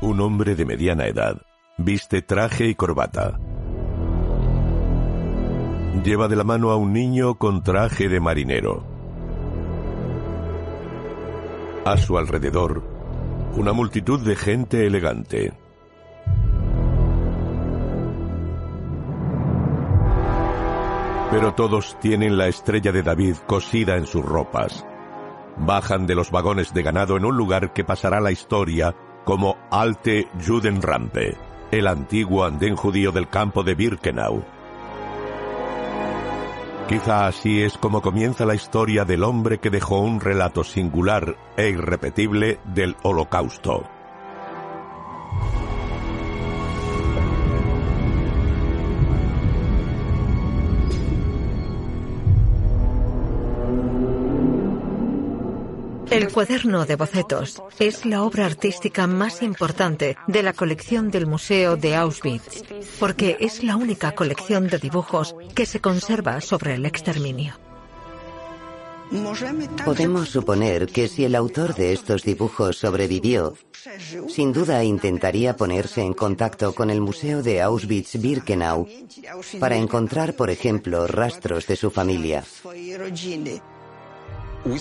Un hombre de mediana edad viste traje y corbata. Lleva de la mano a un niño con traje de marinero. A su alrededor, una multitud de gente elegante. Pero todos tienen la estrella de David cosida en sus ropas. Bajan de los vagones de ganado en un lugar que pasará la historia como Alte Judenrampe, el antiguo andén judío del campo de Birkenau. Quizá así es como comienza la historia del hombre que dejó un relato singular e irrepetible del Holocausto. El cuaderno de bocetos es la obra artística más importante de la colección del Museo de Auschwitz, porque es la única colección de dibujos que se conserva sobre el exterminio. Podemos suponer que si el autor de estos dibujos sobrevivió, sin duda intentaría ponerse en contacto con el Museo de Auschwitz-Birkenau para encontrar, por ejemplo, rastros de su familia.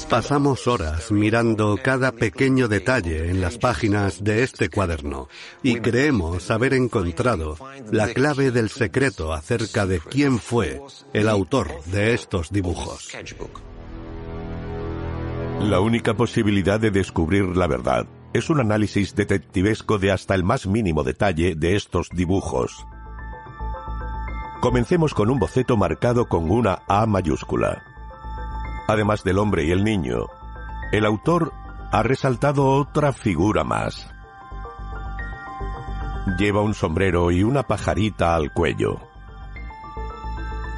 Pasamos horas mirando cada pequeño detalle en las páginas de este cuaderno y creemos haber encontrado la clave del secreto acerca de quién fue el autor de estos dibujos. La única posibilidad de descubrir la verdad es un análisis detectivesco de hasta el más mínimo detalle de estos dibujos. Comencemos con un boceto marcado con una A mayúscula. Además del hombre y el niño, el autor ha resaltado otra figura más. Lleva un sombrero y una pajarita al cuello.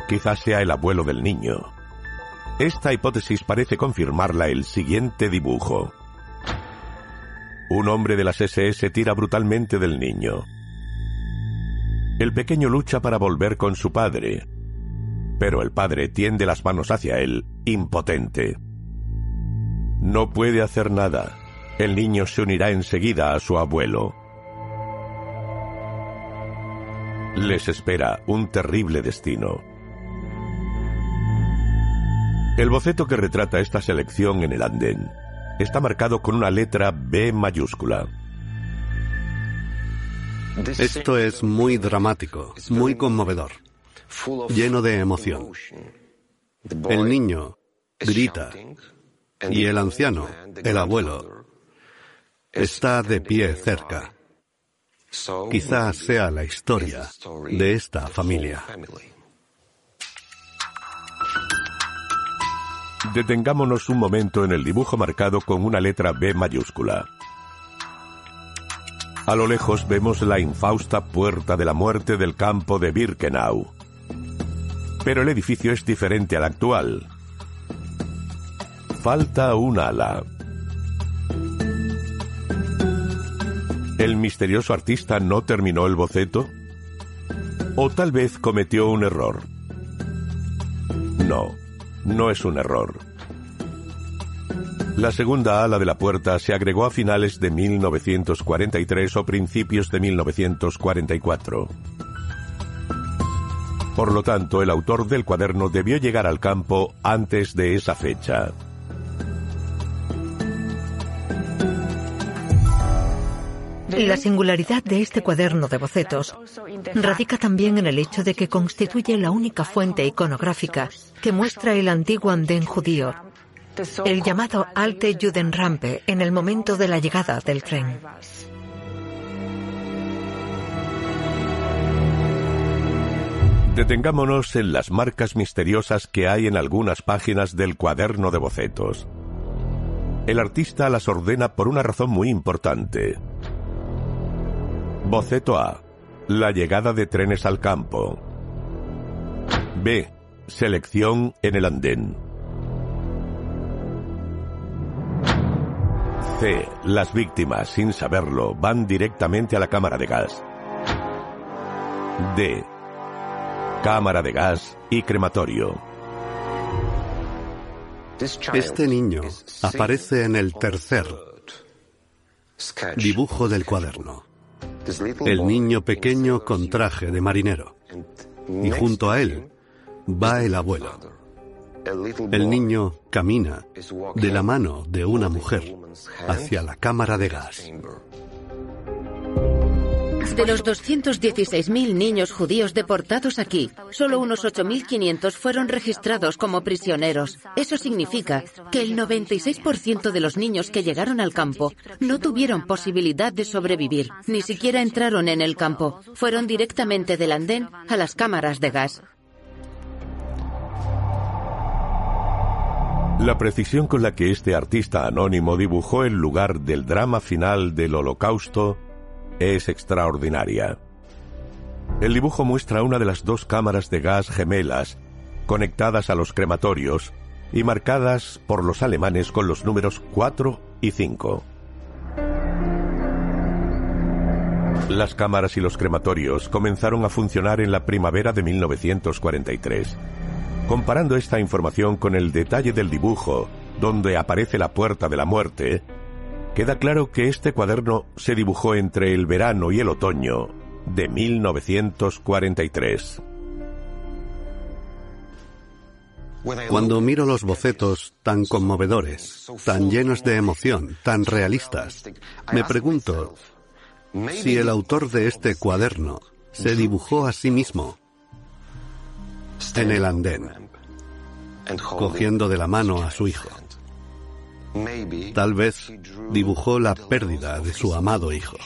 Quizás sea el abuelo del niño. Esta hipótesis parece confirmarla el siguiente dibujo. Un hombre de las SS tira brutalmente del niño. El pequeño lucha para volver con su padre, pero el padre tiende las manos hacia él, impotente. No puede hacer nada. El niño se unirá enseguida a su abuelo. Les espera un terrible destino. El boceto que retrata esta selección en el andén está marcado con una letra B mayúscula. Esto es muy dramático, muy conmovedor lleno de emoción. El niño grita y el anciano, el abuelo, está de pie cerca. Quizás sea la historia de esta familia. Detengámonos un momento en el dibujo marcado con una letra B mayúscula. A lo lejos vemos la infausta puerta de la muerte del campo de Birkenau. Pero el edificio es diferente al actual. Falta un ala. ¿El misterioso artista no terminó el boceto? ¿O tal vez cometió un error? No, no es un error. La segunda ala de la puerta se agregó a finales de 1943 o principios de 1944. Por lo tanto, el autor del cuaderno debió llegar al campo antes de esa fecha. La singularidad de este cuaderno de bocetos radica también en el hecho de que constituye la única fuente iconográfica que muestra el antiguo andén judío, el llamado Alte Judenrampe, en el momento de la llegada del tren. Detengámonos en las marcas misteriosas que hay en algunas páginas del cuaderno de bocetos. El artista las ordena por una razón muy importante. Boceto A. La llegada de trenes al campo. B. Selección en el andén. C. Las víctimas, sin saberlo, van directamente a la cámara de gas. D cámara de gas y crematorio. Este niño aparece en el tercer dibujo del cuaderno. El niño pequeño con traje de marinero. Y junto a él va el abuelo. El niño camina de la mano de una mujer hacia la cámara de gas. De los 216.000 niños judíos deportados aquí, solo unos 8.500 fueron registrados como prisioneros. Eso significa que el 96% de los niños que llegaron al campo no tuvieron posibilidad de sobrevivir, ni siquiera entraron en el campo. Fueron directamente del andén a las cámaras de gas. La precisión con la que este artista anónimo dibujó el lugar del drama final del holocausto es extraordinaria. El dibujo muestra una de las dos cámaras de gas gemelas conectadas a los crematorios y marcadas por los alemanes con los números 4 y 5. Las cámaras y los crematorios comenzaron a funcionar en la primavera de 1943. Comparando esta información con el detalle del dibujo, donde aparece la puerta de la muerte, queda claro que este cuaderno se dibujó entre el verano y el otoño de 1943. Cuando miro los bocetos tan conmovedores, tan llenos de emoción, tan realistas, me pregunto si el autor de este cuaderno se dibujó a sí mismo en el andén, cogiendo de la mano a su hijo. Tal vez dibujó la pérdida de su amado hijo.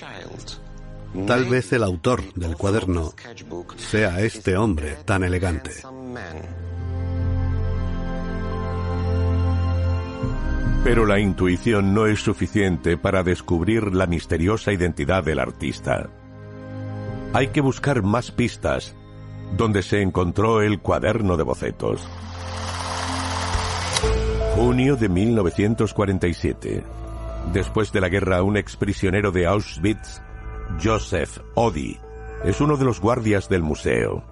Tal vez el autor del cuaderno sea este hombre tan elegante. Pero la intuición no es suficiente para descubrir la misteriosa identidad del artista. Hay que buscar más pistas donde se encontró el cuaderno de bocetos. Junio de 1947. Después de la guerra, un exprisionero de Auschwitz, Joseph Odi, es uno de los guardias del museo.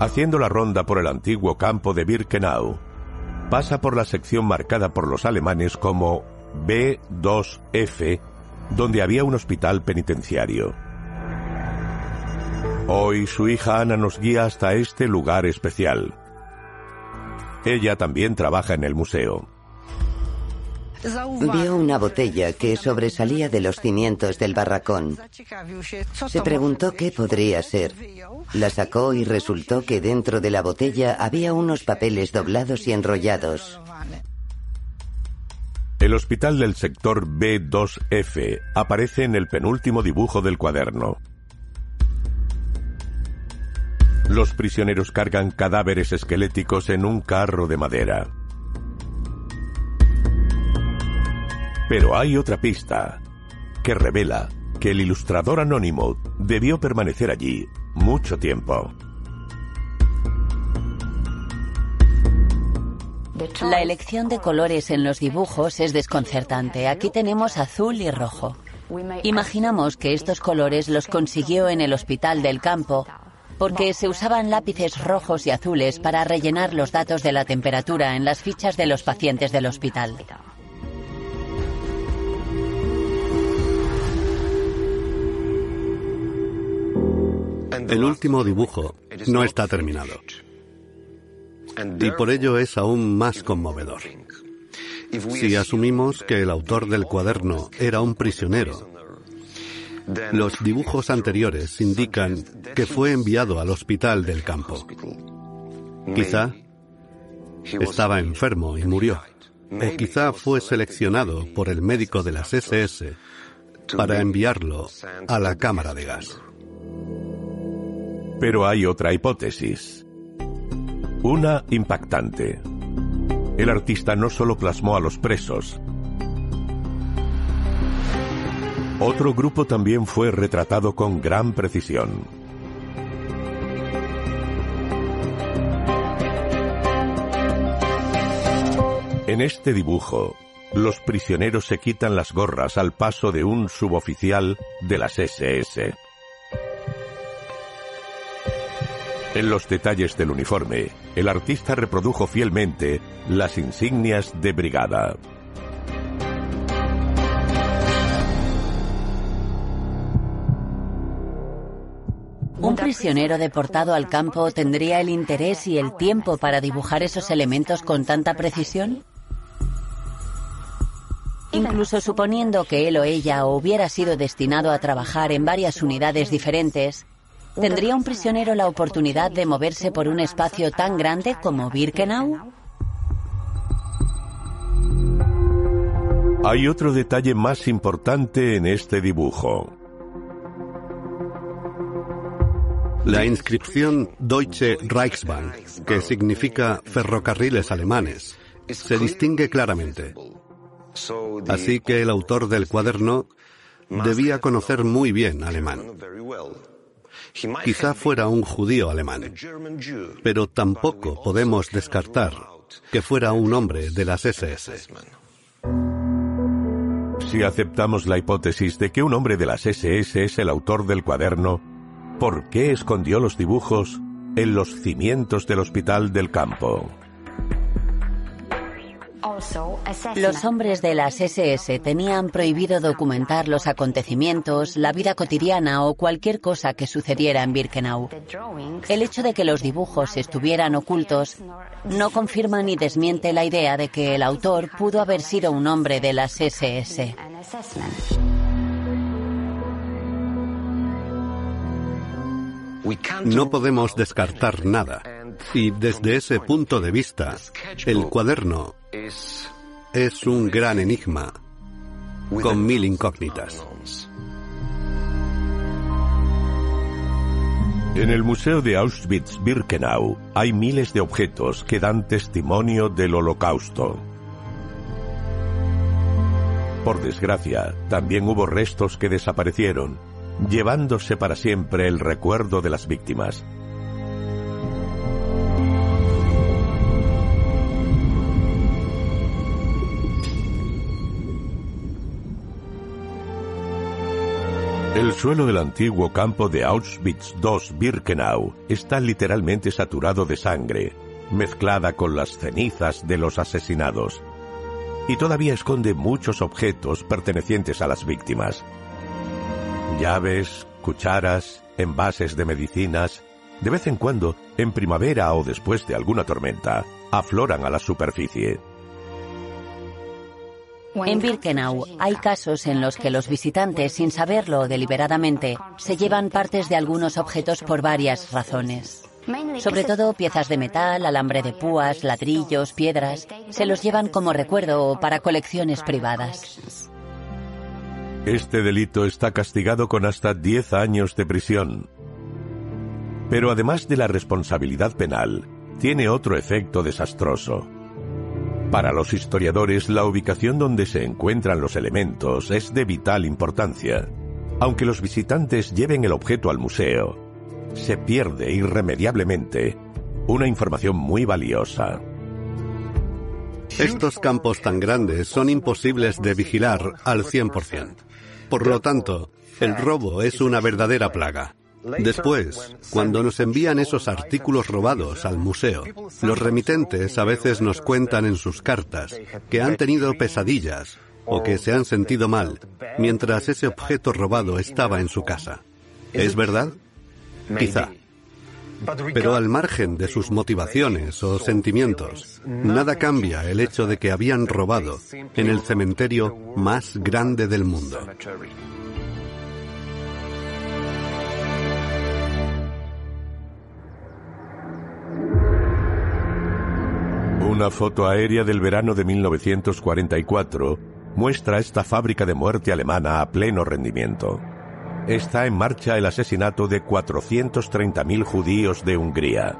Haciendo la ronda por el antiguo campo de Birkenau, pasa por la sección marcada por los alemanes como B2F, donde había un hospital penitenciario. Hoy su hija Ana nos guía hasta este lugar especial. Ella también trabaja en el museo. Vio una botella que sobresalía de los cimientos del barracón. Se preguntó qué podría ser. La sacó y resultó que dentro de la botella había unos papeles doblados y enrollados. El hospital del sector B2F aparece en el penúltimo dibujo del cuaderno. Los prisioneros cargan cadáveres esqueléticos en un carro de madera. Pero hay otra pista que revela que el ilustrador anónimo debió permanecer allí mucho tiempo. La elección de colores en los dibujos es desconcertante. Aquí tenemos azul y rojo. Imaginamos que estos colores los consiguió en el hospital del campo porque se usaban lápices rojos y azules para rellenar los datos de la temperatura en las fichas de los pacientes del hospital. El último dibujo no está terminado. Y por ello es aún más conmovedor. Si asumimos que el autor del cuaderno era un prisionero los dibujos anteriores indican que fue enviado al hospital del campo. Quizá estaba enfermo y murió. O quizá fue seleccionado por el médico de las SS para enviarlo a la cámara de gas. Pero hay otra hipótesis. Una impactante. El artista no solo plasmó a los presos, Otro grupo también fue retratado con gran precisión. En este dibujo, los prisioneros se quitan las gorras al paso de un suboficial de las SS. En los detalles del uniforme, el artista reprodujo fielmente las insignias de brigada. ¿Un prisionero deportado al campo tendría el interés y el tiempo para dibujar esos elementos con tanta precisión? Incluso suponiendo que él o ella hubiera sido destinado a trabajar en varias unidades diferentes, ¿tendría un prisionero la oportunidad de moverse por un espacio tan grande como Birkenau? Hay otro detalle más importante en este dibujo. La inscripción Deutsche Reichsbahn, que significa ferrocarriles alemanes, se distingue claramente. Así que el autor del cuaderno debía conocer muy bien alemán. Quizá fuera un judío alemán, pero tampoco podemos descartar que fuera un hombre de las SS. Si aceptamos la hipótesis de que un hombre de las SS es el autor del cuaderno, ¿Por qué escondió los dibujos en los cimientos del hospital del campo? Los hombres de las SS tenían prohibido documentar los acontecimientos, la vida cotidiana o cualquier cosa que sucediera en Birkenau. El hecho de que los dibujos estuvieran ocultos no confirma ni desmiente la idea de que el autor pudo haber sido un hombre de las SS. No podemos descartar nada. Y desde ese punto de vista, el cuaderno es un gran enigma con mil incógnitas. En el Museo de Auschwitz-Birkenau hay miles de objetos que dan testimonio del holocausto. Por desgracia, también hubo restos que desaparecieron llevándose para siempre el recuerdo de las víctimas. El suelo del antiguo campo de Auschwitz II Birkenau está literalmente saturado de sangre, mezclada con las cenizas de los asesinados, y todavía esconde muchos objetos pertenecientes a las víctimas. Llaves, cucharas, envases de medicinas, de vez en cuando, en primavera o después de alguna tormenta, afloran a la superficie. En Birkenau hay casos en los que los visitantes, sin saberlo deliberadamente, se llevan partes de algunos objetos por varias razones. Sobre todo piezas de metal, alambre de púas, ladrillos, piedras, se los llevan como recuerdo o para colecciones privadas. Este delito está castigado con hasta 10 años de prisión. Pero además de la responsabilidad penal, tiene otro efecto desastroso. Para los historiadores, la ubicación donde se encuentran los elementos es de vital importancia. Aunque los visitantes lleven el objeto al museo, se pierde irremediablemente una información muy valiosa. Estos campos tan grandes son imposibles de vigilar al 100%. Por lo tanto, el robo es una verdadera plaga. Después, cuando nos envían esos artículos robados al museo, los remitentes a veces nos cuentan en sus cartas que han tenido pesadillas o que se han sentido mal mientras ese objeto robado estaba en su casa. ¿Es verdad? Quizá. Pero al margen de sus motivaciones o sentimientos, nada cambia el hecho de que habían robado en el cementerio más grande del mundo. Una foto aérea del verano de 1944 muestra esta fábrica de muerte alemana a pleno rendimiento está en marcha el asesinato de 430.000 judíos de Hungría.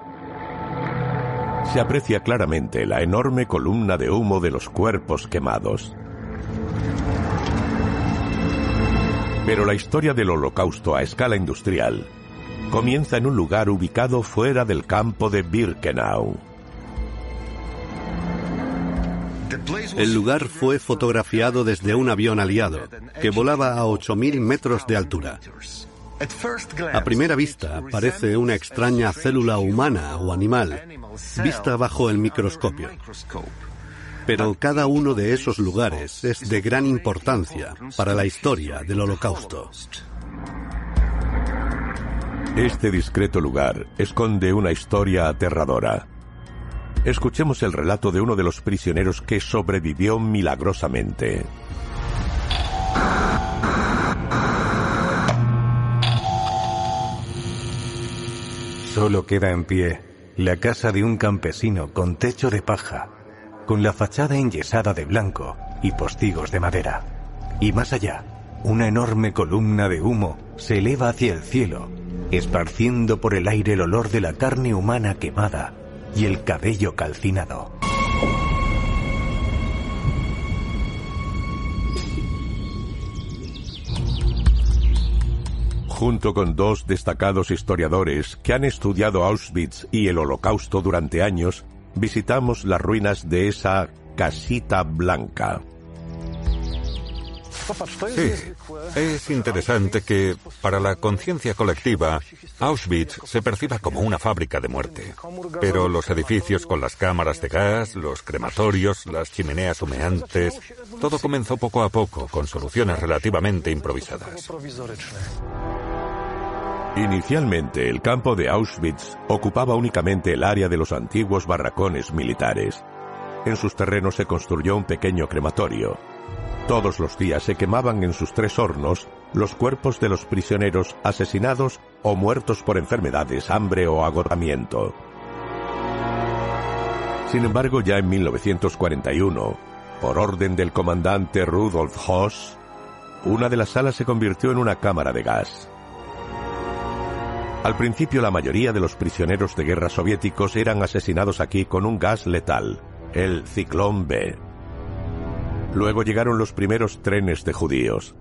Se aprecia claramente la enorme columna de humo de los cuerpos quemados. Pero la historia del holocausto a escala industrial comienza en un lugar ubicado fuera del campo de Birkenau. El lugar fue fotografiado desde un avión aliado que volaba a 8.000 metros de altura. A primera vista parece una extraña célula humana o animal vista bajo el microscopio. Pero cada uno de esos lugares es de gran importancia para la historia del holocausto. Este discreto lugar esconde una historia aterradora. Escuchemos el relato de uno de los prisioneros que sobrevivió milagrosamente. Solo queda en pie la casa de un campesino con techo de paja, con la fachada enyesada de blanco y postigos de madera. Y más allá, una enorme columna de humo se eleva hacia el cielo, esparciendo por el aire el olor de la carne humana quemada y el cabello calcinado. Junto con dos destacados historiadores que han estudiado Auschwitz y el Holocausto durante años, visitamos las ruinas de esa casita blanca. Sí, es interesante que para la conciencia colectiva Auschwitz se perciba como una fábrica de muerte. Pero los edificios con las cámaras de gas, los crematorios, las chimeneas humeantes, todo comenzó poco a poco con soluciones relativamente improvisadas. Inicialmente, el campo de Auschwitz ocupaba únicamente el área de los antiguos barracones militares. En sus terrenos se construyó un pequeño crematorio. Todos los días se quemaban en sus tres hornos los cuerpos de los prisioneros asesinados o muertos por enfermedades, hambre o agotamiento. Sin embargo, ya en 1941, por orden del comandante Rudolf Hoss, una de las salas se convirtió en una cámara de gas. Al principio la mayoría de los prisioneros de guerra soviéticos eran asesinados aquí con un gas letal, el Ciclón B. Luego llegaron los primeros trenes de judíos.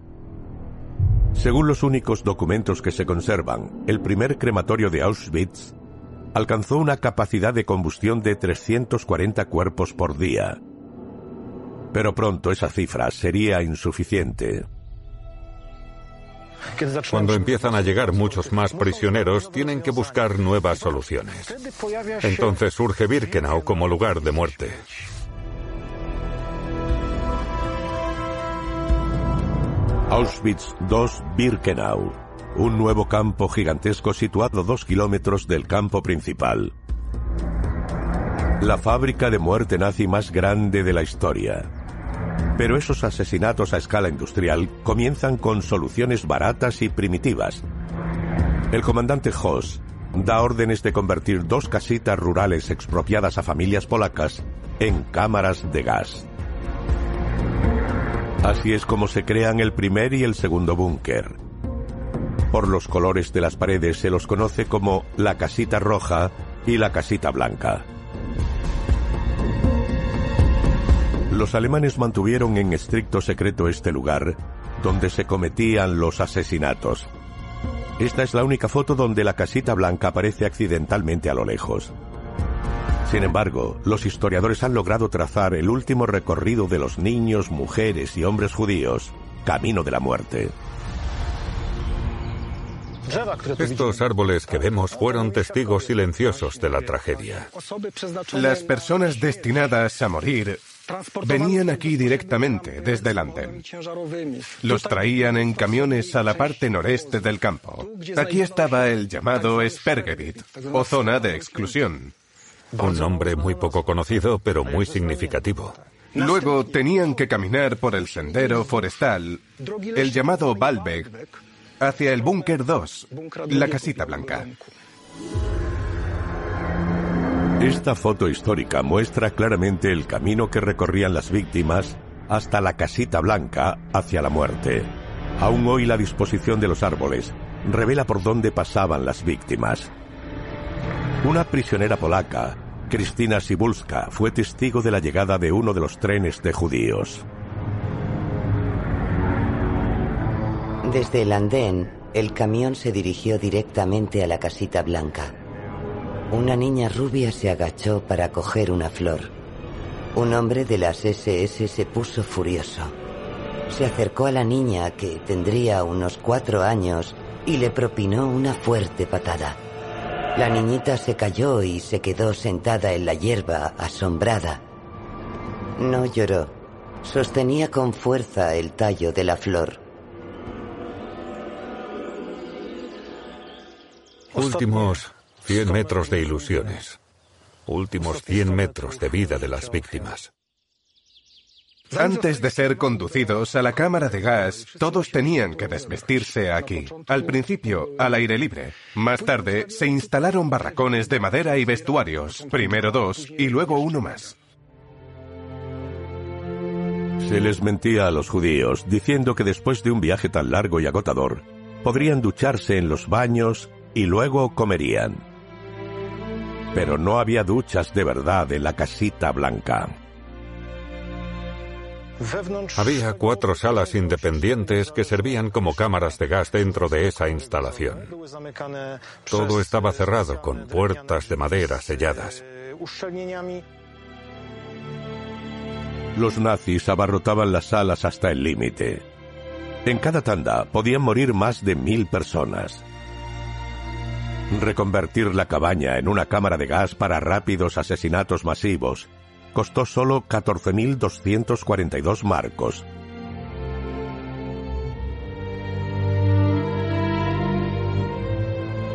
Según los únicos documentos que se conservan, el primer crematorio de Auschwitz alcanzó una capacidad de combustión de 340 cuerpos por día. Pero pronto esa cifra sería insuficiente. Cuando empiezan a llegar muchos más prisioneros, tienen que buscar nuevas soluciones. Entonces surge Birkenau como lugar de muerte. Auschwitz II Birkenau, un nuevo campo gigantesco situado dos kilómetros del campo principal. La fábrica de muerte nazi más grande de la historia. Pero esos asesinatos a escala industrial comienzan con soluciones baratas y primitivas. El comandante Hoss da órdenes de convertir dos casitas rurales expropiadas a familias polacas en cámaras de gas. Así es como se crean el primer y el segundo búnker. Por los colores de las paredes se los conoce como la casita roja y la casita blanca. Los alemanes mantuvieron en estricto secreto este lugar donde se cometían los asesinatos. Esta es la única foto donde la casita blanca aparece accidentalmente a lo lejos. Sin embargo, los historiadores han logrado trazar el último recorrido de los niños, mujeres y hombres judíos, camino de la muerte. Estos árboles que vemos fueron testigos silenciosos de la tragedia. Las personas destinadas a morir venían aquí directamente desde el andén. Los traían en camiones a la parte noreste del campo. Aquí estaba el llamado Spergebiet, o zona de exclusión. Un nombre muy poco conocido, pero muy significativo. Luego tenían que caminar por el sendero forestal, el llamado Balbeg, hacia el Búnker 2, la casita blanca. Esta foto histórica muestra claramente el camino que recorrían las víctimas hasta la casita blanca hacia la muerte. Aún hoy la disposición de los árboles revela por dónde pasaban las víctimas. Una prisionera polaca, Cristina Sibulska, fue testigo de la llegada de uno de los trenes de judíos. Desde el andén, el camión se dirigió directamente a la casita blanca. Una niña rubia se agachó para coger una flor. Un hombre de las SS se puso furioso. Se acercó a la niña, que tendría unos cuatro años, y le propinó una fuerte patada. La niñita se cayó y se quedó sentada en la hierba, asombrada. No lloró. Sostenía con fuerza el tallo de la flor. Últimos 100 metros de ilusiones. Últimos 100 metros de vida de las víctimas. Antes de ser conducidos a la cámara de gas, todos tenían que desvestirse aquí. Al principio, al aire libre. Más tarde, se instalaron barracones de madera y vestuarios. Primero dos y luego uno más. Se les mentía a los judíos diciendo que después de un viaje tan largo y agotador, podrían ducharse en los baños y luego comerían. Pero no había duchas de verdad en la casita blanca. Había cuatro salas independientes que servían como cámaras de gas dentro de esa instalación. Todo estaba cerrado con puertas de madera selladas. Los nazis abarrotaban las salas hasta el límite. En cada tanda podían morir más de mil personas. Reconvertir la cabaña en una cámara de gas para rápidos asesinatos masivos costó solo 14.242 marcos.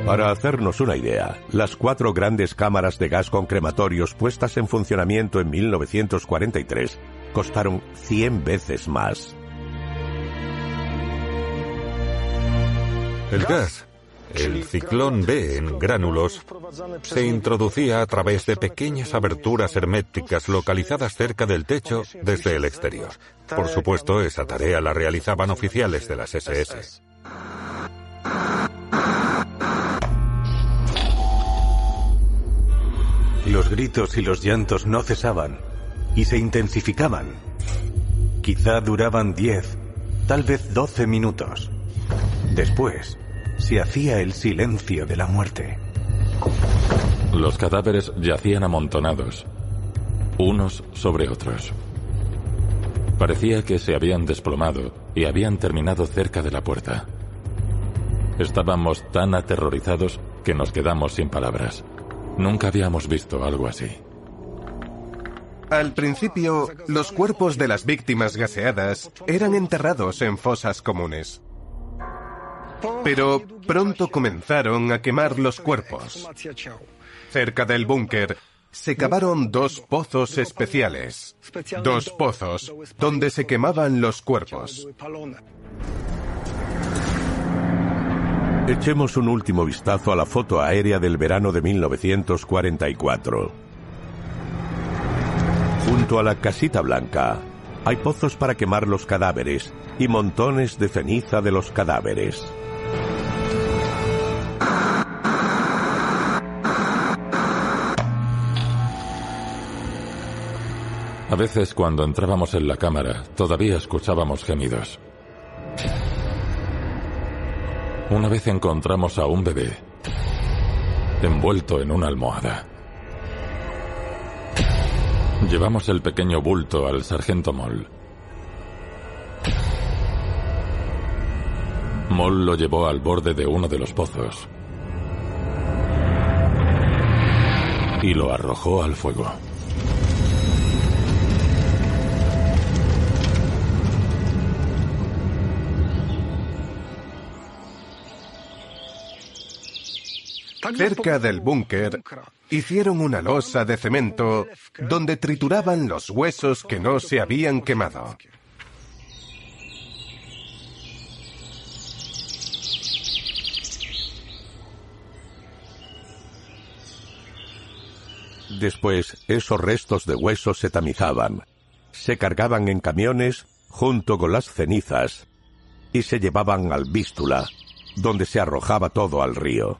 Para hacernos una idea, las cuatro grandes cámaras de gas con crematorios puestas en funcionamiento en 1943 costaron 100 veces más. El gas el ciclón B en gránulos se introducía a través de pequeñas aberturas herméticas localizadas cerca del techo desde el exterior. Por supuesto, esa tarea la realizaban oficiales de las SS. Los gritos y los llantos no cesaban y se intensificaban. Quizá duraban 10, tal vez 12 minutos. Después, se hacía el silencio de la muerte. Los cadáveres yacían amontonados, unos sobre otros. Parecía que se habían desplomado y habían terminado cerca de la puerta. Estábamos tan aterrorizados que nos quedamos sin palabras. Nunca habíamos visto algo así. Al principio, los cuerpos de las víctimas gaseadas eran enterrados en fosas comunes. Pero pronto comenzaron a quemar los cuerpos. Cerca del búnker se cavaron dos pozos especiales, dos pozos donde se quemaban los cuerpos. Echemos un último vistazo a la foto aérea del verano de 1944. Junto a la casita blanca hay pozos para quemar los cadáveres y montones de ceniza de los cadáveres. A veces cuando entrábamos en la cámara todavía escuchábamos gemidos. Una vez encontramos a un bebé envuelto en una almohada. Llevamos el pequeño bulto al sargento Moll. Moll lo llevó al borde de uno de los pozos y lo arrojó al fuego. Cerca del búnker, hicieron una losa de cemento donde trituraban los huesos que no se habían quemado. Después, esos restos de huesos se tamizaban, se cargaban en camiones junto con las cenizas y se llevaban al Vístula, donde se arrojaba todo al río.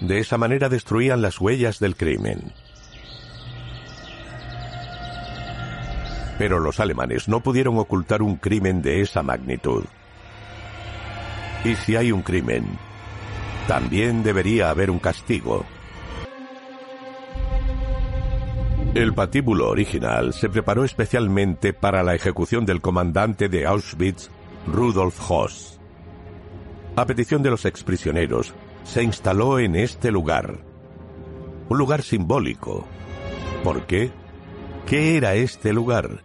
De esa manera destruían las huellas del crimen. Pero los alemanes no pudieron ocultar un crimen de esa magnitud. Y si hay un crimen, también debería haber un castigo. El patíbulo original se preparó especialmente para la ejecución del comandante de Auschwitz, Rudolf Hoss. a petición de los exprisioneros, se instaló en este lugar. Un lugar simbólico. ¿Por qué? ¿Qué era este lugar?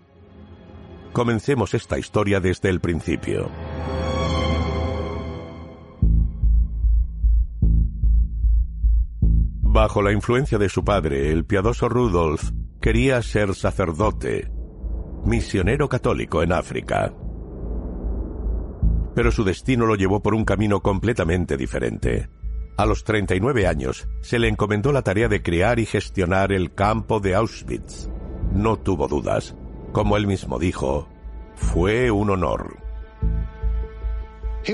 Comencemos esta historia desde el principio. Bajo la influencia de su padre, el piadoso Rudolf quería ser sacerdote, misionero católico en África pero su destino lo llevó por un camino completamente diferente. A los 39 años se le encomendó la tarea de crear y gestionar el campo de Auschwitz. No tuvo dudas. Como él mismo dijo, fue un honor.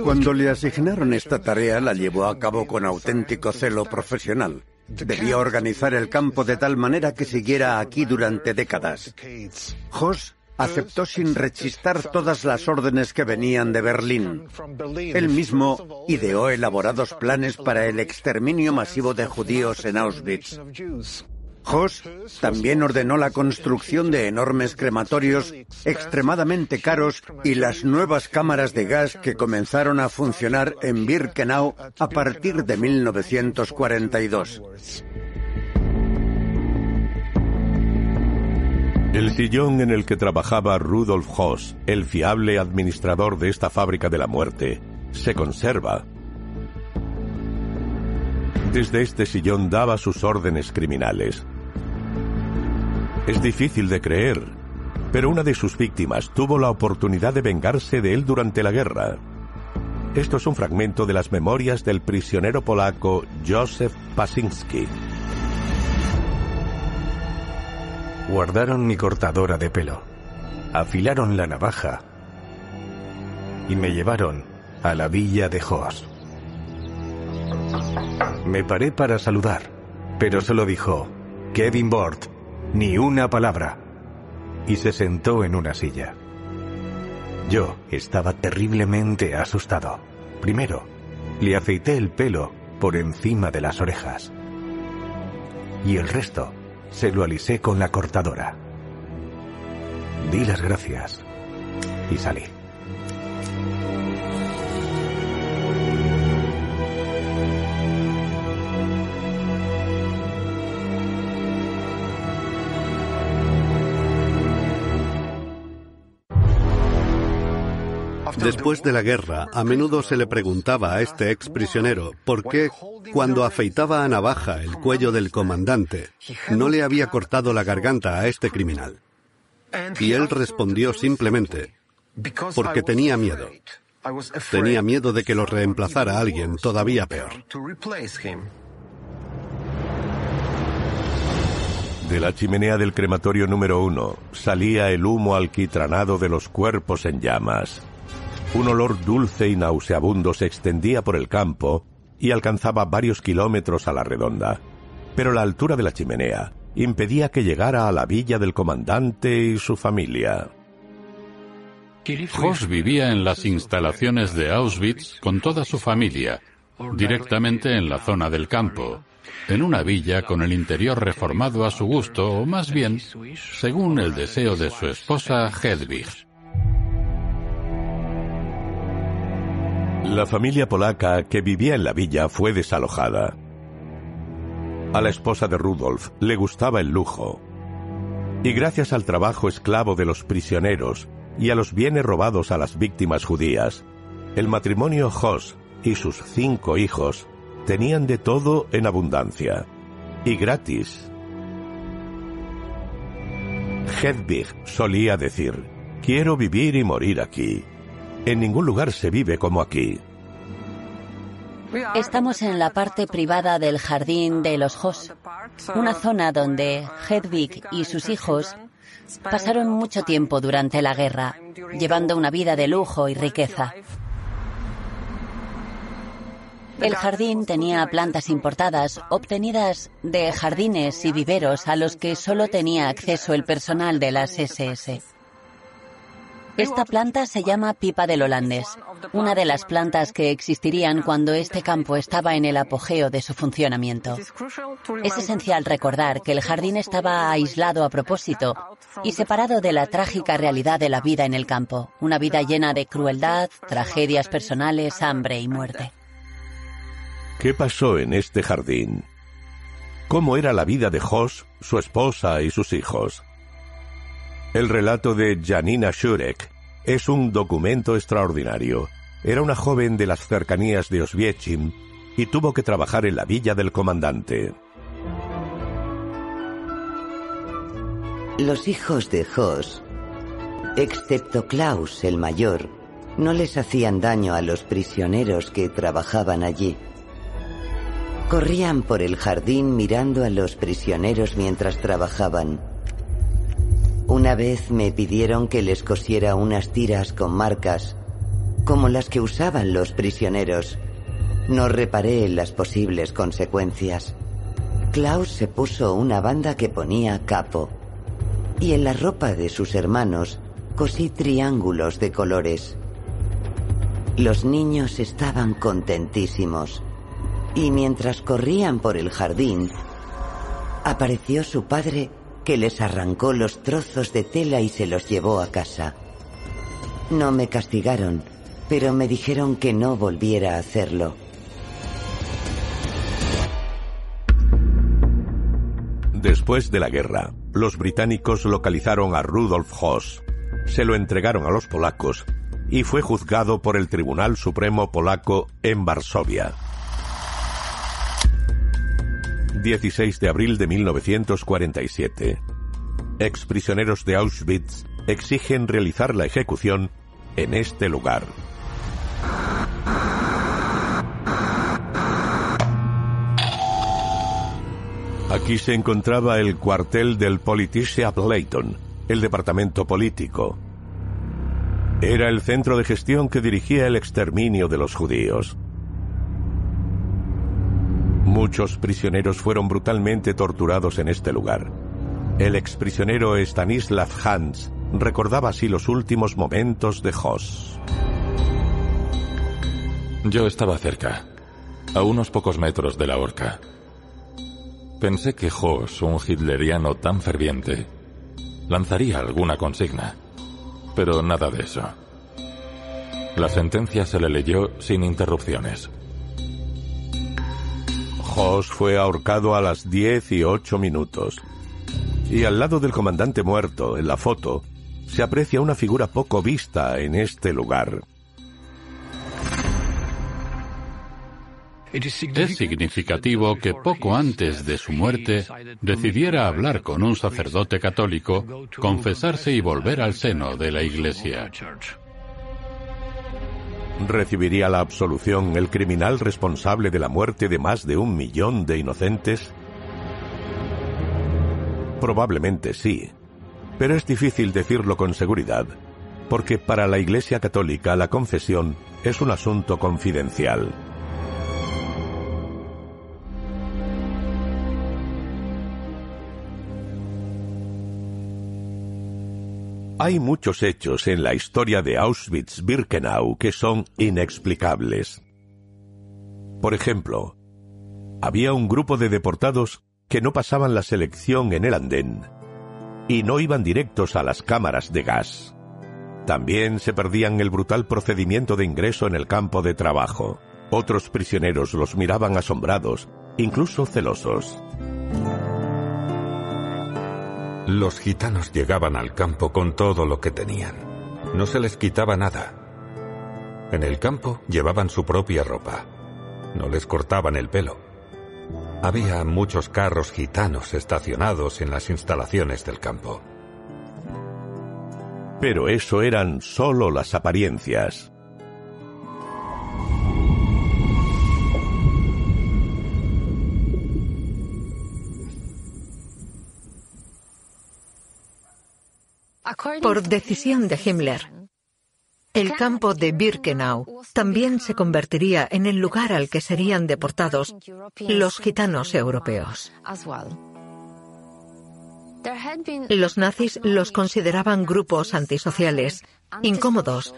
Cuando le asignaron esta tarea la llevó a cabo con auténtico celo profesional. Debía organizar el campo de tal manera que siguiera aquí durante décadas. Hoss aceptó sin rechistar todas las órdenes que venían de Berlín. Él mismo ideó elaborados planes para el exterminio masivo de judíos en Auschwitz. Hoss también ordenó la construcción de enormes crematorios extremadamente caros y las nuevas cámaras de gas que comenzaron a funcionar en Birkenau a partir de 1942. El sillón en el que trabajaba Rudolf Hoss, el fiable administrador de esta fábrica de la muerte, se conserva. Desde este sillón daba sus órdenes criminales. Es difícil de creer, pero una de sus víctimas tuvo la oportunidad de vengarse de él durante la guerra. Esto es un fragmento de las memorias del prisionero polaco Josef Pasinski. Guardaron mi cortadora de pelo, afilaron la navaja y me llevaron a la villa de Hoss. Me paré para saludar, pero solo dijo, Kevin Bort, ni una palabra, y se sentó en una silla. Yo estaba terriblemente asustado. Primero, le afeité el pelo por encima de las orejas. Y el resto se lo alisé con la cortadora. Di las gracias y salí. Después de la guerra, a menudo se le preguntaba a este ex prisionero por qué, cuando afeitaba a navaja el cuello del comandante, no le había cortado la garganta a este criminal. Y él respondió simplemente, porque tenía miedo. Tenía miedo de que lo reemplazara alguien todavía peor. De la chimenea del crematorio número uno salía el humo alquitranado de los cuerpos en llamas. Un olor dulce y nauseabundo se extendía por el campo y alcanzaba varios kilómetros a la redonda. Pero la altura de la chimenea impedía que llegara a la villa del comandante y su familia. Hoss vivía en las instalaciones de Auschwitz con toda su familia, directamente en la zona del campo, en una villa con el interior reformado a su gusto, o más bien, según el deseo de su esposa Hedwig. La familia polaca que vivía en la villa fue desalojada. A la esposa de Rudolf le gustaba el lujo. Y gracias al trabajo esclavo de los prisioneros y a los bienes robados a las víctimas judías, el matrimonio Hoss y sus cinco hijos tenían de todo en abundancia. Y gratis. Hedwig solía decir, quiero vivir y morir aquí. En ningún lugar se vive como aquí. Estamos en la parte privada del jardín de los Hoss, una zona donde Hedwig y sus hijos pasaron mucho tiempo durante la guerra, llevando una vida de lujo y riqueza. El jardín tenía plantas importadas, obtenidas de jardines y viveros a los que solo tenía acceso el personal de las SS. Esta planta se llama pipa del holandés, una de las plantas que existirían cuando este campo estaba en el apogeo de su funcionamiento. Es esencial recordar que el jardín estaba aislado a propósito y separado de la trágica realidad de la vida en el campo, una vida llena de crueldad, tragedias personales, hambre y muerte. ¿Qué pasó en este jardín? ¿Cómo era la vida de Jos, su esposa y sus hijos? El relato de Janina Shurek es un documento extraordinario. Era una joven de las cercanías de Oswiecim y tuvo que trabajar en la villa del comandante. Los hijos de Jos, excepto Klaus el mayor, no les hacían daño a los prisioneros que trabajaban allí. Corrían por el jardín mirando a los prisioneros mientras trabajaban. Una vez me pidieron que les cosiera unas tiras con marcas, como las que usaban los prisioneros. No reparé en las posibles consecuencias. Klaus se puso una banda que ponía capo, y en la ropa de sus hermanos cosí triángulos de colores. Los niños estaban contentísimos, y mientras corrían por el jardín, apareció su padre que les arrancó los trozos de tela y se los llevó a casa. No me castigaron, pero me dijeron que no volviera a hacerlo. Después de la guerra, los británicos localizaron a Rudolf Hoss, se lo entregaron a los polacos y fue juzgado por el Tribunal Supremo Polaco en Varsovia. 16 de abril de 1947. Exprisioneros de Auschwitz exigen realizar la ejecución en este lugar. Aquí se encontraba el cuartel del Politische Ableitung, el departamento político. Era el centro de gestión que dirigía el exterminio de los judíos. Muchos prisioneros fueron brutalmente torturados en este lugar. El exprisionero Stanislav Hans recordaba así los últimos momentos de Hoss. Yo estaba cerca, a unos pocos metros de la horca. Pensé que Hoss, un hitleriano tan ferviente, lanzaría alguna consigna, pero nada de eso. La sentencia se le leyó sin interrupciones. Hoss fue ahorcado a las 10 y 8 minutos. Y al lado del comandante muerto, en la foto, se aprecia una figura poco vista en este lugar. Es significativo que poco antes de su muerte decidiera hablar con un sacerdote católico, confesarse y volver al seno de la Iglesia. ¿Recibiría la absolución el criminal responsable de la muerte de más de un millón de inocentes? Probablemente sí, pero es difícil decirlo con seguridad, porque para la Iglesia Católica la confesión es un asunto confidencial. Hay muchos hechos en la historia de Auschwitz-Birkenau que son inexplicables. Por ejemplo, había un grupo de deportados que no pasaban la selección en el andén y no iban directos a las cámaras de gas. También se perdían el brutal procedimiento de ingreso en el campo de trabajo. Otros prisioneros los miraban asombrados, incluso celosos. Los gitanos llegaban al campo con todo lo que tenían. No se les quitaba nada. En el campo llevaban su propia ropa. No les cortaban el pelo. Había muchos carros gitanos estacionados en las instalaciones del campo. Pero eso eran solo las apariencias. Por decisión de Himmler, el campo de Birkenau también se convertiría en el lugar al que serían deportados los gitanos europeos. Los nazis los consideraban grupos antisociales incómodos,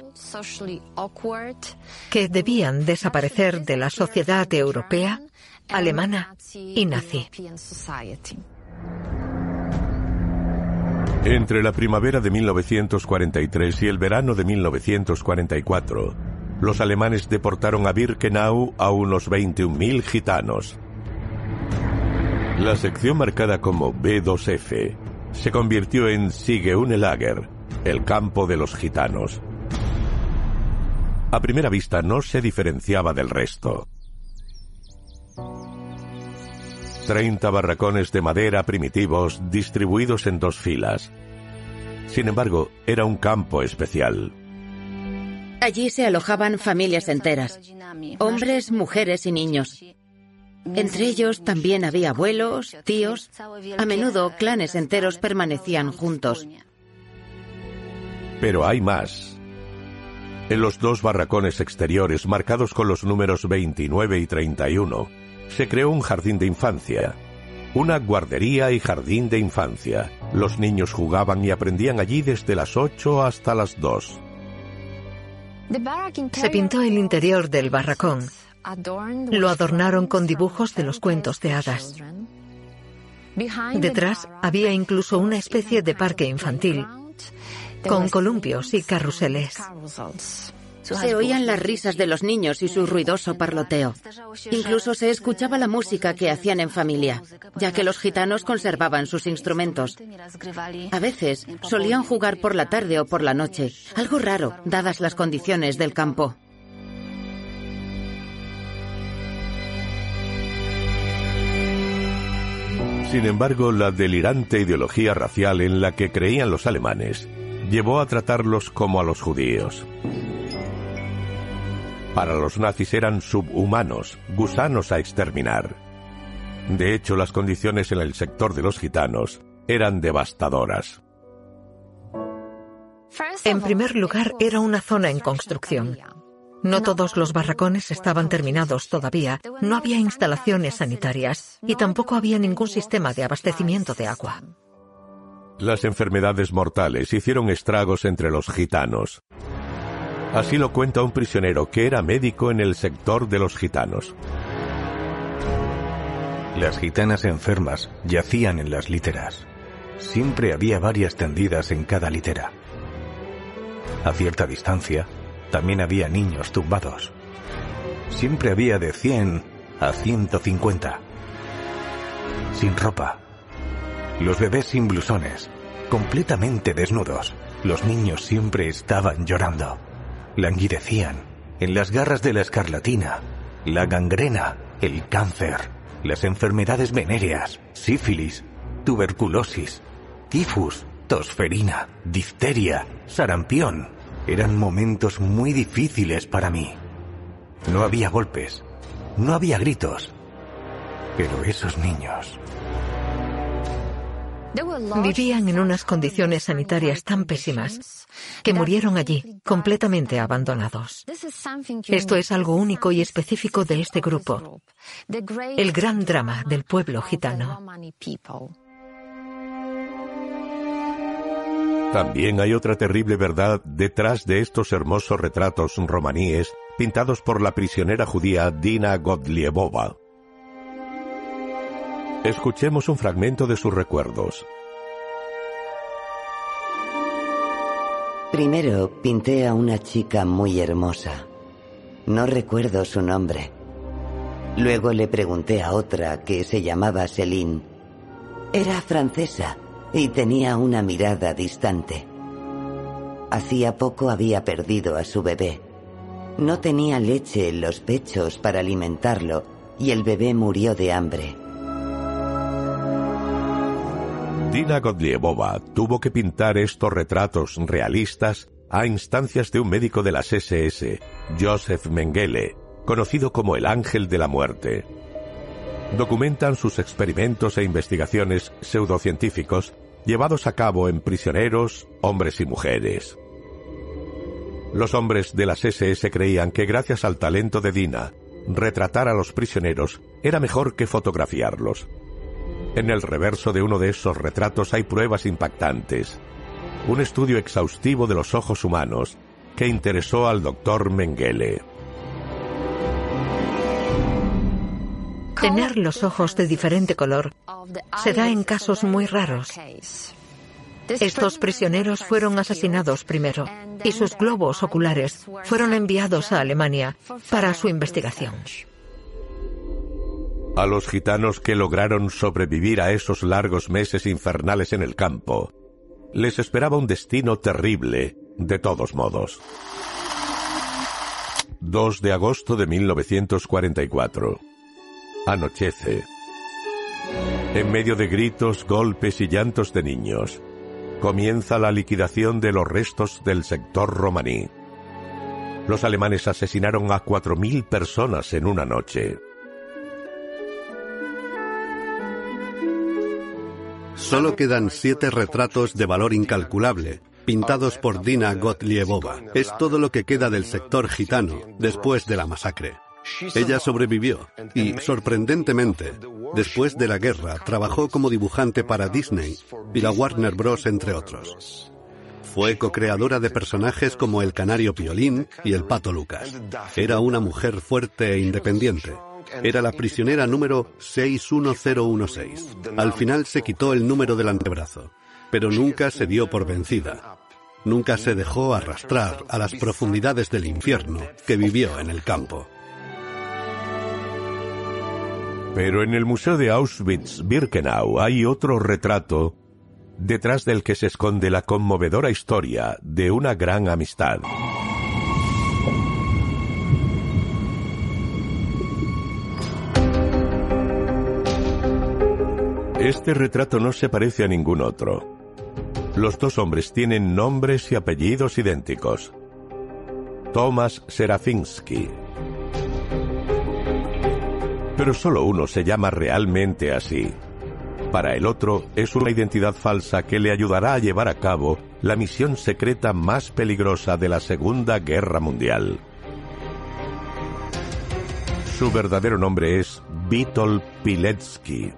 que debían desaparecer de la sociedad europea, alemana y nazi. Entre la primavera de 1943 y el verano de 1944, los alemanes deportaron a Birkenau a unos 21.000 gitanos. La sección marcada como B2F se convirtió en Sigeunelager, el campo de los gitanos. A primera vista no se diferenciaba del resto. Treinta barracones de madera primitivos distribuidos en dos filas. Sin embargo, era un campo especial. Allí se alojaban familias enteras, hombres, mujeres y niños. Entre ellos también había abuelos, tíos. A menudo clanes enteros permanecían juntos. Pero hay más. En los dos barracones exteriores marcados con los números 29 y 31, se creó un jardín de infancia. Una guardería y jardín de infancia. Los niños jugaban y aprendían allí desde las 8 hasta las 2. Se pintó el interior del barracón. Lo adornaron con dibujos de los cuentos de hadas. Detrás había incluso una especie de parque infantil, con columpios y carruseles. Se oían las risas de los niños y su ruidoso parloteo. Incluso se escuchaba la música que hacían en familia, ya que los gitanos conservaban sus instrumentos. A veces solían jugar por la tarde o por la noche, algo raro, dadas las condiciones del campo. Sin embargo, la delirante ideología racial en la que creían los alemanes llevó a tratarlos como a los judíos. Para los nazis eran subhumanos, gusanos a exterminar. De hecho, las condiciones en el sector de los gitanos eran devastadoras. En primer lugar, era una zona en construcción. No todos los barracones estaban terminados todavía, no había instalaciones sanitarias y tampoco había ningún sistema de abastecimiento de agua. Las enfermedades mortales hicieron estragos entre los gitanos. Así lo cuenta un prisionero que era médico en el sector de los gitanos. Las gitanas enfermas yacían en las literas. Siempre había varias tendidas en cada litera. A cierta distancia, también había niños tumbados. Siempre había de 100 a 150. Sin ropa, los bebés sin blusones, completamente desnudos. Los niños siempre estaban llorando. Languidecían en las garras de la escarlatina, la gangrena, el cáncer, las enfermedades venéreas, sífilis, tuberculosis, tifus, tosferina, difteria, sarampión. Eran momentos muy difíciles para mí. No había golpes, no había gritos. Pero esos niños Vivían en unas condiciones sanitarias tan pésimas que murieron allí, completamente abandonados. Esto es algo único y específico de este grupo, el gran drama del pueblo gitano. También hay otra terrible verdad detrás de estos hermosos retratos romaníes pintados por la prisionera judía Dina Godliebova. Escuchemos un fragmento de sus recuerdos. Primero pinté a una chica muy hermosa. No recuerdo su nombre. Luego le pregunté a otra que se llamaba Céline. Era francesa y tenía una mirada distante. Hacía poco había perdido a su bebé. No tenía leche en los pechos para alimentarlo y el bebé murió de hambre. Dina Godliebova tuvo que pintar estos retratos realistas a instancias de un médico de las SS, Joseph Mengele, conocido como el Ángel de la Muerte. Documentan sus experimentos e investigaciones pseudocientíficos llevados a cabo en prisioneros, hombres y mujeres. Los hombres de las SS creían que gracias al talento de Dina, retratar a los prisioneros era mejor que fotografiarlos. En el reverso de uno de esos retratos hay pruebas impactantes. un estudio exhaustivo de los ojos humanos que interesó al doctor Mengele. Tener los ojos de diferente color se da en casos muy raros. Estos prisioneros fueron asesinados primero y sus globos oculares fueron enviados a Alemania para su investigación. A los gitanos que lograron sobrevivir a esos largos meses infernales en el campo, les esperaba un destino terrible, de todos modos. 2 de agosto de 1944. Anochece. En medio de gritos, golpes y llantos de niños, comienza la liquidación de los restos del sector romaní. Los alemanes asesinaron a 4.000 personas en una noche. Solo quedan siete retratos de valor incalculable, pintados por Dina Gottliebova. Es todo lo que queda del sector gitano después de la masacre. Ella sobrevivió y, sorprendentemente, después de la guerra trabajó como dibujante para Disney y la Warner Bros. entre otros. Fue co-creadora de personajes como el canario Piolín y el pato Lucas. Era una mujer fuerte e independiente. Era la prisionera número 61016. Al final se quitó el número del antebrazo, pero nunca se dio por vencida. Nunca se dejó arrastrar a las profundidades del infierno que vivió en el campo. Pero en el Museo de Auschwitz-Birkenau hay otro retrato detrás del que se esconde la conmovedora historia de una gran amistad. Este retrato no se parece a ningún otro. Los dos hombres tienen nombres y apellidos idénticos. Thomas Serafinsky, pero solo uno se llama realmente así. Para el otro es una identidad falsa que le ayudará a llevar a cabo la misión secreta más peligrosa de la Segunda Guerra Mundial. Su verdadero nombre es Vitol Piletsky.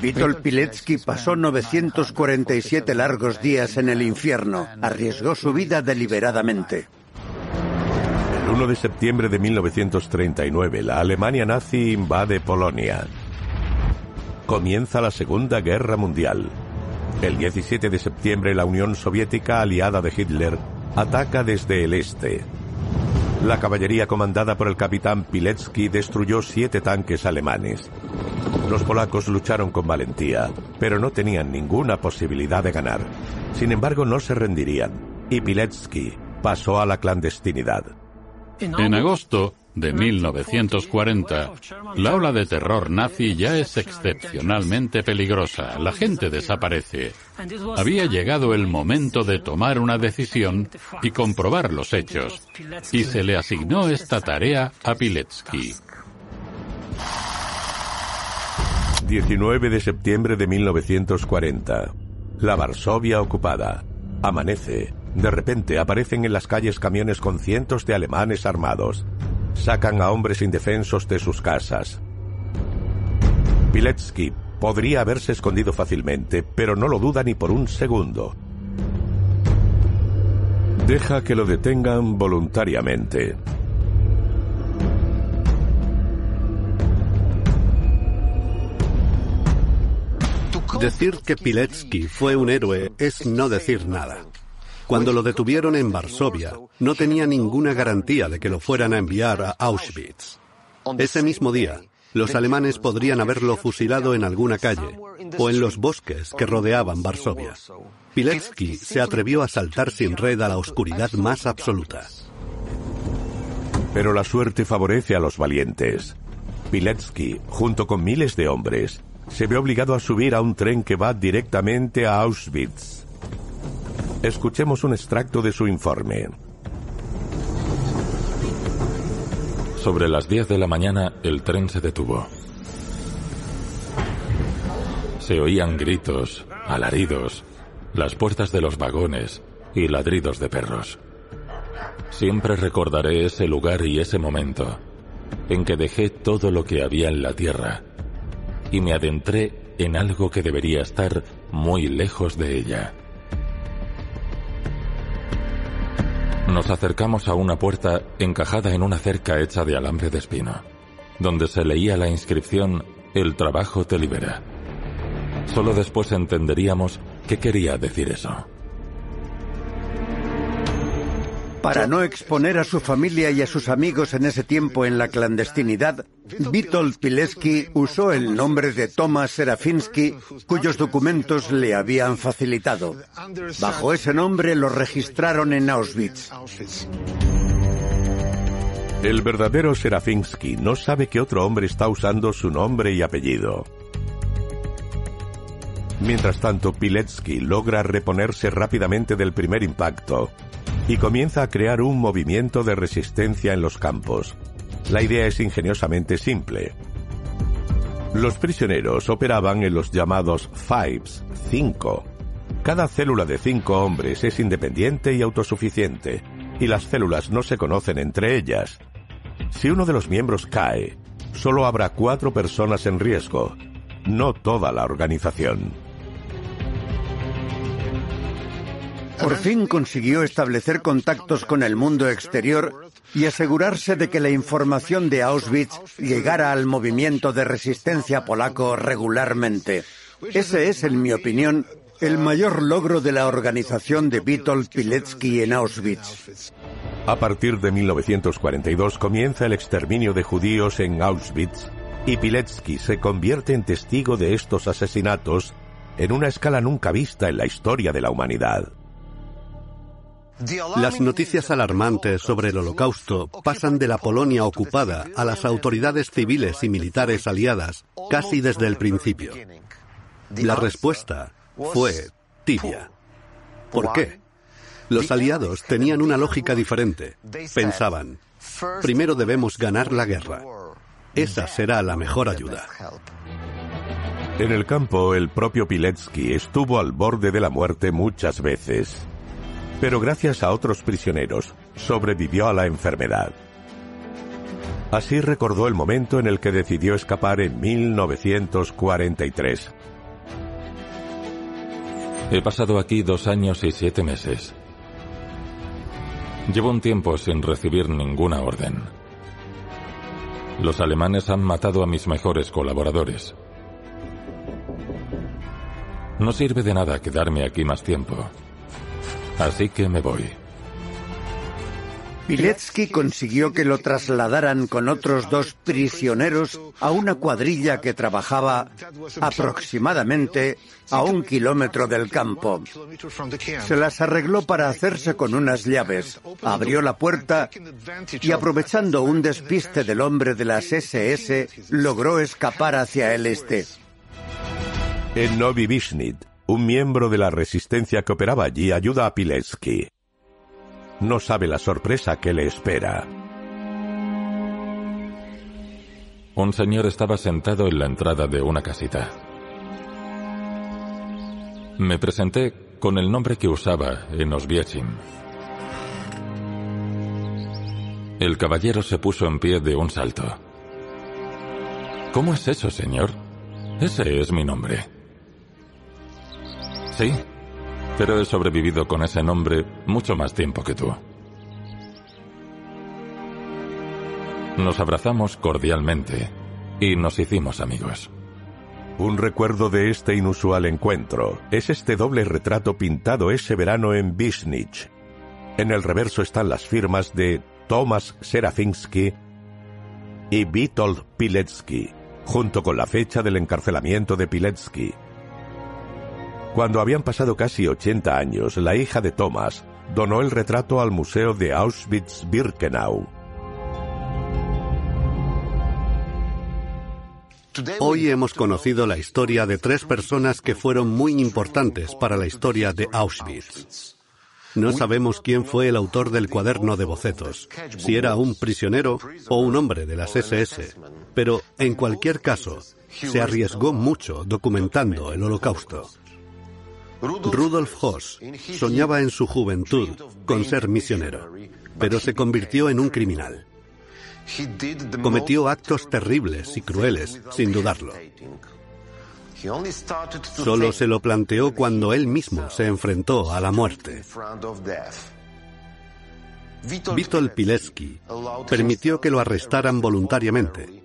Vitol Piletsky pasó 947 largos días en el infierno. Arriesgó su vida deliberadamente. El 1 de septiembre de 1939, la Alemania nazi invade Polonia. Comienza la Segunda Guerra Mundial. El 17 de septiembre, la Unión Soviética, aliada de Hitler, ataca desde el este. La caballería comandada por el capitán Piletsky destruyó siete tanques alemanes. Los polacos lucharon con valentía, pero no tenían ninguna posibilidad de ganar. Sin embargo, no se rendirían, y Piletsky pasó a la clandestinidad. En agosto de 1940, la ola de terror nazi ya es excepcionalmente peligrosa. La gente desaparece. Había llegado el momento de tomar una decisión y comprobar los hechos. Y se le asignó esta tarea a Piletsky. 19 de septiembre de 1940. La Varsovia ocupada. Amanece. De repente aparecen en las calles camiones con cientos de alemanes armados. Sacan a hombres indefensos de sus casas. Piletsky podría haberse escondido fácilmente, pero no lo duda ni por un segundo. Deja que lo detengan voluntariamente. Decir que Piletsky fue un héroe es no decir nada. Cuando lo detuvieron en Varsovia, no tenía ninguna garantía de que lo fueran a enviar a Auschwitz. Ese mismo día, los alemanes podrían haberlo fusilado en alguna calle o en los bosques que rodeaban Varsovia. Piletsky se atrevió a saltar sin red a la oscuridad más absoluta. Pero la suerte favorece a los valientes. Piletsky, junto con miles de hombres, se ve obligado a subir a un tren que va directamente a Auschwitz. Escuchemos un extracto de su informe. Sobre las 10 de la mañana el tren se detuvo. Se oían gritos, alaridos, las puertas de los vagones y ladridos de perros. Siempre recordaré ese lugar y ese momento en que dejé todo lo que había en la tierra y me adentré en algo que debería estar muy lejos de ella. Nos acercamos a una puerta encajada en una cerca hecha de alambre de espino, donde se leía la inscripción El trabajo te libera. Solo después entenderíamos qué quería decir eso. Para no exponer a su familia y a sus amigos en ese tiempo en la clandestinidad, Witold Pilecki usó el nombre de Thomas Serafinsky, cuyos documentos le habían facilitado. Bajo ese nombre lo registraron en Auschwitz. El verdadero Serafinsky no sabe que otro hombre está usando su nombre y apellido. Mientras tanto, Piletsky logra reponerse rápidamente del primer impacto y comienza a crear un movimiento de resistencia en los campos. La idea es ingeniosamente simple. Los prisioneros operaban en los llamados Fives, cinco. Cada célula de cinco hombres es independiente y autosuficiente, y las células no se conocen entre ellas. Si uno de los miembros cae, solo habrá cuatro personas en riesgo, no toda la organización. Por fin consiguió establecer contactos con el mundo exterior y asegurarse de que la información de Auschwitz llegara al movimiento de resistencia polaco regularmente. Ese es, en mi opinión, el mayor logro de la organización de Witold Pilecki en Auschwitz. A partir de 1942 comienza el exterminio de judíos en Auschwitz y Pilecki se convierte en testigo de estos asesinatos en una escala nunca vista en la historia de la humanidad. Las noticias alarmantes sobre el holocausto pasan de la Polonia ocupada a las autoridades civiles y militares aliadas casi desde el principio. La respuesta fue tibia. ¿Por qué? Los aliados tenían una lógica diferente. Pensaban, primero debemos ganar la guerra. Esa será la mejor ayuda. En el campo, el propio Piletsky estuvo al borde de la muerte muchas veces pero gracias a otros prisioneros sobrevivió a la enfermedad. Así recordó el momento en el que decidió escapar en 1943. He pasado aquí dos años y siete meses. Llevo un tiempo sin recibir ninguna orden. Los alemanes han matado a mis mejores colaboradores. No sirve de nada quedarme aquí más tiempo. Así que me voy. Piletsky consiguió que lo trasladaran con otros dos prisioneros a una cuadrilla que trabajaba aproximadamente a un kilómetro del campo. Se las arregló para hacerse con unas llaves, abrió la puerta y aprovechando un despiste del hombre de las SS, logró escapar hacia el este. En Novi Vishnit, un miembro de la resistencia que operaba allí ayuda a Piletsky. No sabe la sorpresa que le espera. Un señor estaba sentado en la entrada de una casita. Me presenté con el nombre que usaba en Oswiecim. El caballero se puso en pie de un salto. ¿Cómo es eso, señor? Ese es mi nombre. Sí, pero he sobrevivido con ese nombre mucho más tiempo que tú. Nos abrazamos cordialmente y nos hicimos amigos. Un recuerdo de este inusual encuentro es este doble retrato pintado ese verano en Bisnich. En el reverso están las firmas de Thomas Serafinsky y Witold Piletsky, junto con la fecha del encarcelamiento de Piletsky, cuando habían pasado casi 80 años, la hija de Thomas donó el retrato al Museo de Auschwitz-Birkenau. Hoy hemos conocido la historia de tres personas que fueron muy importantes para la historia de Auschwitz. No sabemos quién fue el autor del cuaderno de bocetos, si era un prisionero o un hombre de las SS, pero en cualquier caso, se arriesgó mucho documentando el holocausto. Rudolf Hoss soñaba en su juventud con ser misionero, pero se convirtió en un criminal. Cometió actos terribles y crueles, sin dudarlo. Solo se lo planteó cuando él mismo se enfrentó a la muerte. Witold Pilecki permitió que lo arrestaran voluntariamente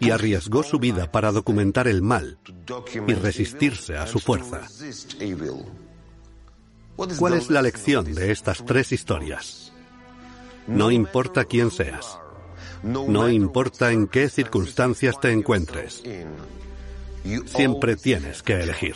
y arriesgó su vida para documentar el mal y resistirse a su fuerza. ¿Cuál es la lección de estas tres historias? No importa quién seas, no importa en qué circunstancias te encuentres, siempre tienes que elegir.